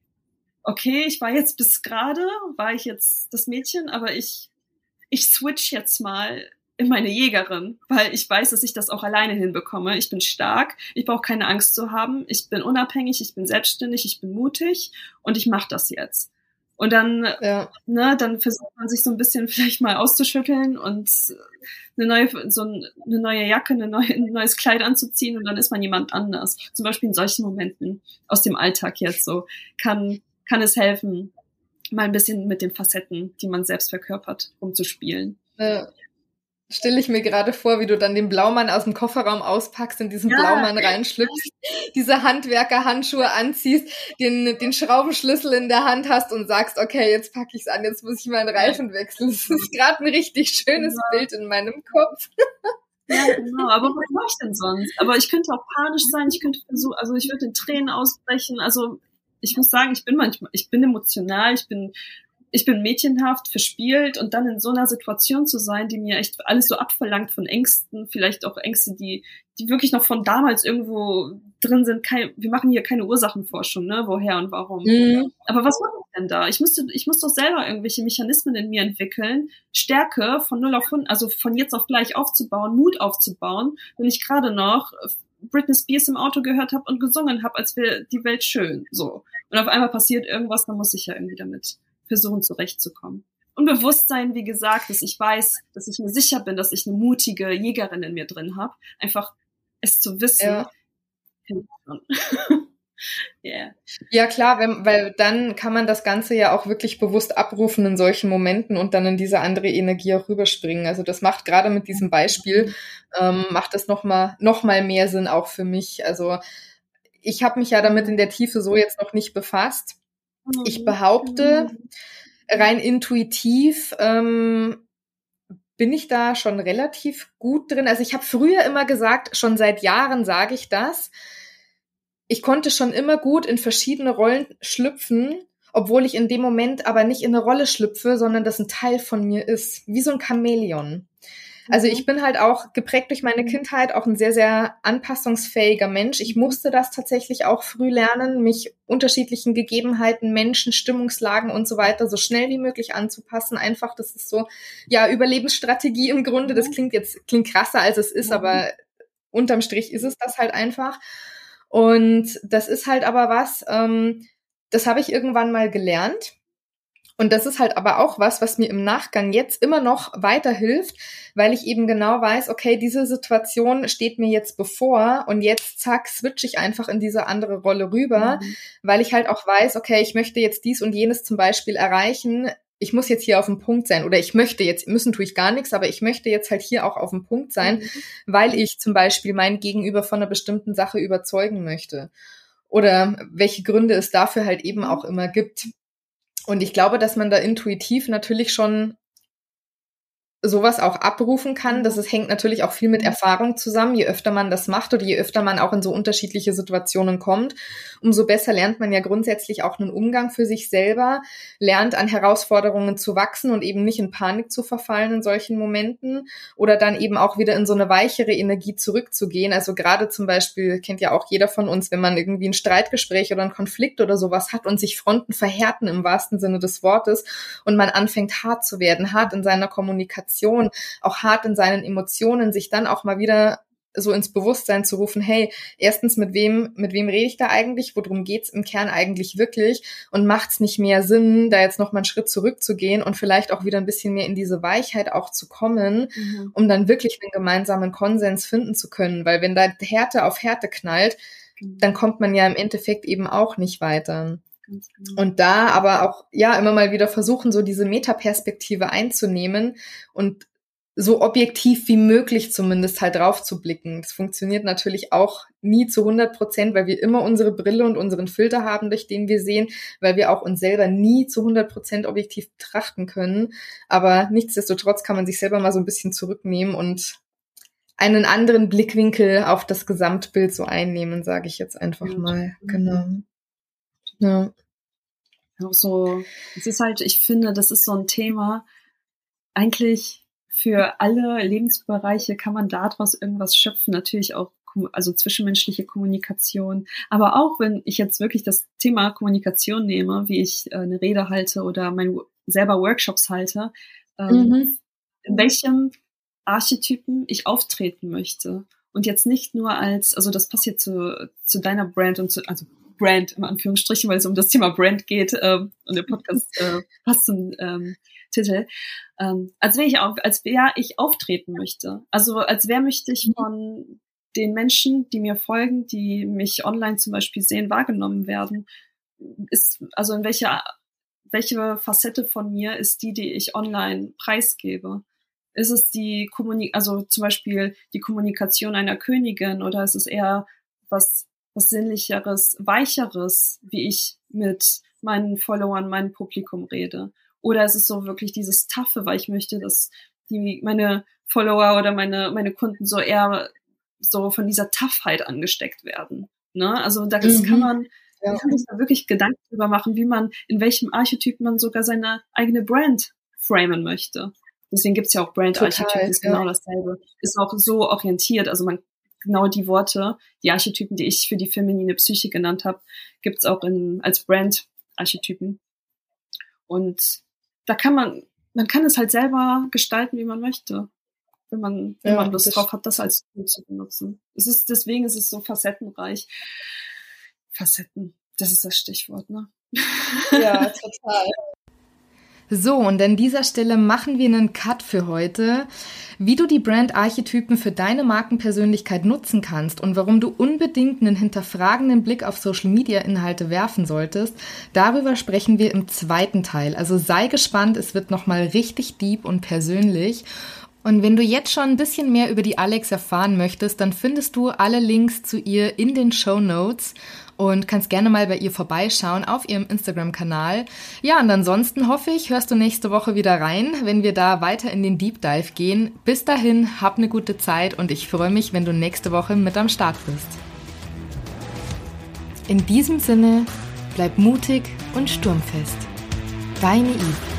S2: okay, ich war jetzt bis gerade, war ich jetzt das Mädchen, aber ich, ich switch jetzt mal in meine Jägerin, weil ich weiß, dass ich das auch alleine hinbekomme. Ich bin stark, ich brauche keine Angst zu haben, ich bin unabhängig, ich bin selbstständig, ich bin mutig und ich mache das jetzt. Und dann, ja. ne, dann versucht man sich so ein bisschen vielleicht mal auszuschütteln und eine neue, so eine neue Jacke, eine neue, ein neues Kleid anzuziehen und dann ist man jemand anders. Zum Beispiel in solchen Momenten aus dem Alltag jetzt so kann, kann es helfen, mal ein bisschen mit den Facetten, die man selbst verkörpert, umzuspielen.
S1: Ja stelle ich mir gerade vor, wie du dann den Blaumann aus dem Kofferraum auspackst, in diesen ja. Blaumann reinschlüpfst, diese Handwerkerhandschuhe anziehst, den, den Schraubenschlüssel in der Hand hast und sagst, okay, jetzt packe ich's an, jetzt muss ich meinen Reifen wechseln. Das ist gerade ein richtig schönes ja. Bild in meinem Kopf.
S2: Ja, genau. Aber was mache ich denn sonst? Aber ich könnte auch panisch sein, ich könnte versuchen, also ich würde in Tränen ausbrechen. Also ich muss sagen, ich bin manchmal, ich bin emotional, ich bin ich bin mädchenhaft, verspielt und dann in so einer Situation zu sein, die mir echt alles so abverlangt von Ängsten, vielleicht auch Ängste, die, die wirklich noch von damals irgendwo drin sind. Kein, wir machen hier keine Ursachenforschung, ne, woher und warum. Mhm. Aber was mache ich denn da? Ich müsste, ich muss doch selber irgendwelche Mechanismen in mir entwickeln, Stärke von null auf 100, also von jetzt auf gleich aufzubauen, Mut aufzubauen, wenn ich gerade noch Britney Spears im Auto gehört habe und gesungen habe, als wäre die Welt schön. So. Und auf einmal passiert irgendwas, dann muss ich ja irgendwie damit versuchen zurechtzukommen. Und Bewusstsein, wie gesagt, dass ich weiß, dass ich mir sicher bin, dass ich eine mutige Jägerin in mir drin habe. Einfach es zu wissen. Ja.
S1: yeah. Ja, klar, wenn, weil dann kann man das Ganze ja auch wirklich bewusst abrufen in solchen Momenten und dann in diese andere Energie auch rüberspringen. Also das macht gerade mit diesem Beispiel, ähm, macht das nochmal noch mal mehr Sinn auch für mich. Also ich habe mich ja damit in der Tiefe so jetzt noch nicht befasst. Ich mhm. behaupte, mhm. rein intuitiv ähm, bin ich da schon relativ gut drin. Also ich habe früher immer gesagt, schon seit Jahren sage ich das. Ich konnte schon immer gut in verschiedene Rollen schlüpfen, obwohl ich in dem Moment aber nicht in eine Rolle schlüpfe, sondern das ein Teil von mir ist, wie so ein Chamäleon. Also ich mhm. bin halt auch geprägt durch meine Kindheit auch ein sehr, sehr anpassungsfähiger Mensch. Ich musste das tatsächlich auch früh lernen, mich unterschiedlichen Gegebenheiten, Menschen, Stimmungslagen und so weiter so schnell wie möglich anzupassen. Einfach, das ist so, ja, Überlebensstrategie im Grunde. Das mhm. klingt jetzt, klingt krasser als es ist, aber unterm Strich ist es das halt einfach. Und das ist halt aber was, ähm, das habe ich irgendwann mal gelernt und das ist halt aber auch was, was mir im Nachgang jetzt immer noch weiterhilft, weil ich eben genau weiß, okay, diese Situation steht mir jetzt bevor und jetzt zack, switch ich einfach in diese andere Rolle rüber, mhm. weil ich halt auch weiß, okay, ich möchte jetzt dies und jenes zum Beispiel erreichen. Ich muss jetzt hier auf dem Punkt sein oder ich möchte jetzt, müssen tue ich gar nichts, aber ich möchte jetzt halt hier auch auf dem Punkt sein, mhm. weil ich zum Beispiel mein Gegenüber von einer bestimmten Sache überzeugen möchte. Oder welche Gründe es dafür halt eben auch immer gibt. Und ich glaube, dass man da intuitiv natürlich schon sowas auch abrufen kann. Das ist, hängt natürlich auch viel mit mhm. Erfahrung zusammen. Je öfter man das macht oder je öfter man auch in so unterschiedliche Situationen kommt, umso besser lernt man ja grundsätzlich auch einen Umgang für sich selber, lernt an Herausforderungen zu wachsen und eben nicht in Panik zu verfallen in solchen Momenten oder dann eben auch wieder in so eine weichere Energie zurückzugehen. Also gerade zum Beispiel kennt ja auch jeder von uns, wenn man irgendwie ein Streitgespräch oder einen Konflikt oder sowas hat und sich Fronten verhärten im wahrsten Sinne des Wortes und man anfängt hart zu werden, hart in seiner Kommunikation Kommunikation, auch hart in seinen Emotionen, sich dann auch mal wieder so ins Bewusstsein zu rufen, hey, erstens, mit wem, mit wem rede ich da eigentlich? Worum geht's im Kern eigentlich wirklich? Und macht's nicht mehr Sinn, da jetzt noch mal einen Schritt zurückzugehen und vielleicht auch wieder ein bisschen mehr in diese Weichheit auch zu kommen, mhm. um dann wirklich einen gemeinsamen Konsens finden zu können? Weil wenn da Härte auf Härte knallt, mhm. dann kommt man ja im Endeffekt eben auch nicht weiter. Genau. Und da aber auch, ja, immer mal wieder versuchen, so diese Metaperspektive einzunehmen und so objektiv wie möglich zumindest halt drauf zu blicken. Das funktioniert natürlich auch nie zu 100 Prozent, weil wir immer unsere Brille und unseren Filter haben, durch den wir sehen, weil wir auch uns selber nie zu 100 Prozent objektiv betrachten können. Aber nichtsdestotrotz kann man sich selber mal so ein bisschen zurücknehmen und einen anderen Blickwinkel auf das Gesamtbild so einnehmen, sage ich jetzt einfach mal. Genau.
S2: Ja. Auch so, es ist halt, ich finde, das ist so ein Thema, eigentlich für alle Lebensbereiche kann man daraus irgendwas schöpfen, natürlich auch also zwischenmenschliche Kommunikation, aber auch wenn ich jetzt wirklich das Thema Kommunikation nehme, wie ich äh, eine Rede halte oder mein selber Workshops halte, ähm, mhm. in welchem Archetypen ich auftreten möchte und jetzt nicht nur als, also das passiert zu, zu deiner Brand und zu, also Brand im Anführungsstrichen, weil es um das Thema Brand geht ähm, und der Podcast äh, passt zum ähm, Titel. Ähm, als wäre ich auf, als wäre ich auftreten möchte. Also als wäre möchte ich mhm. von den Menschen, die mir folgen, die mich online zum Beispiel sehen, wahrgenommen werden. Ist also in welcher welche Facette von mir ist die, die ich online preisgebe? Ist es die Kommunik also zum Beispiel die Kommunikation einer Königin oder ist es eher was was Sinnlicheres, Weicheres, wie ich mit meinen Followern, meinem Publikum rede? Oder ist es so wirklich dieses Taffe, weil ich möchte, dass die, meine Follower oder meine, meine Kunden so eher so von dieser Toughheit angesteckt werden? Ne? Also da mhm. kann man, ja. man kann sich da wirklich Gedanken drüber machen, wie man, in welchem Archetyp man sogar seine eigene Brand framen möchte. Deswegen gibt's ja auch Brand-Archetypen, ist genau dasselbe. Ist auch so orientiert. Also man genau die Worte, die Archetypen, die ich für die feminine Psyche genannt habe, gibt es auch in, als Brand-Archetypen. Und da kann man, man kann es halt selber gestalten, wie man möchte. Wenn man, wenn ja, man Lust drauf hat, das als Tool zu benutzen. Es ist, deswegen ist es so facettenreich. Facetten, das ist das Stichwort, ne?
S1: Ja, total. So, und an dieser Stelle machen wir einen Cut für heute. Wie du die Brand-Archetypen für deine Markenpersönlichkeit nutzen kannst und warum du unbedingt einen hinterfragenden Blick auf Social-Media-Inhalte werfen solltest, darüber sprechen wir im zweiten Teil. Also sei gespannt, es wird nochmal richtig deep und persönlich. Und wenn du jetzt schon ein bisschen mehr über die Alex erfahren möchtest, dann findest du alle Links zu ihr in den Show Notes und kannst gerne mal bei ihr vorbeischauen auf ihrem Instagram-Kanal. Ja, und ansonsten hoffe ich, hörst du nächste Woche wieder rein, wenn wir da weiter in den Deep Dive gehen. Bis dahin, hab eine gute Zeit und ich freue mich, wenn du nächste Woche mit am Start bist. In diesem Sinne, bleib mutig und sturmfest. Deine Yves.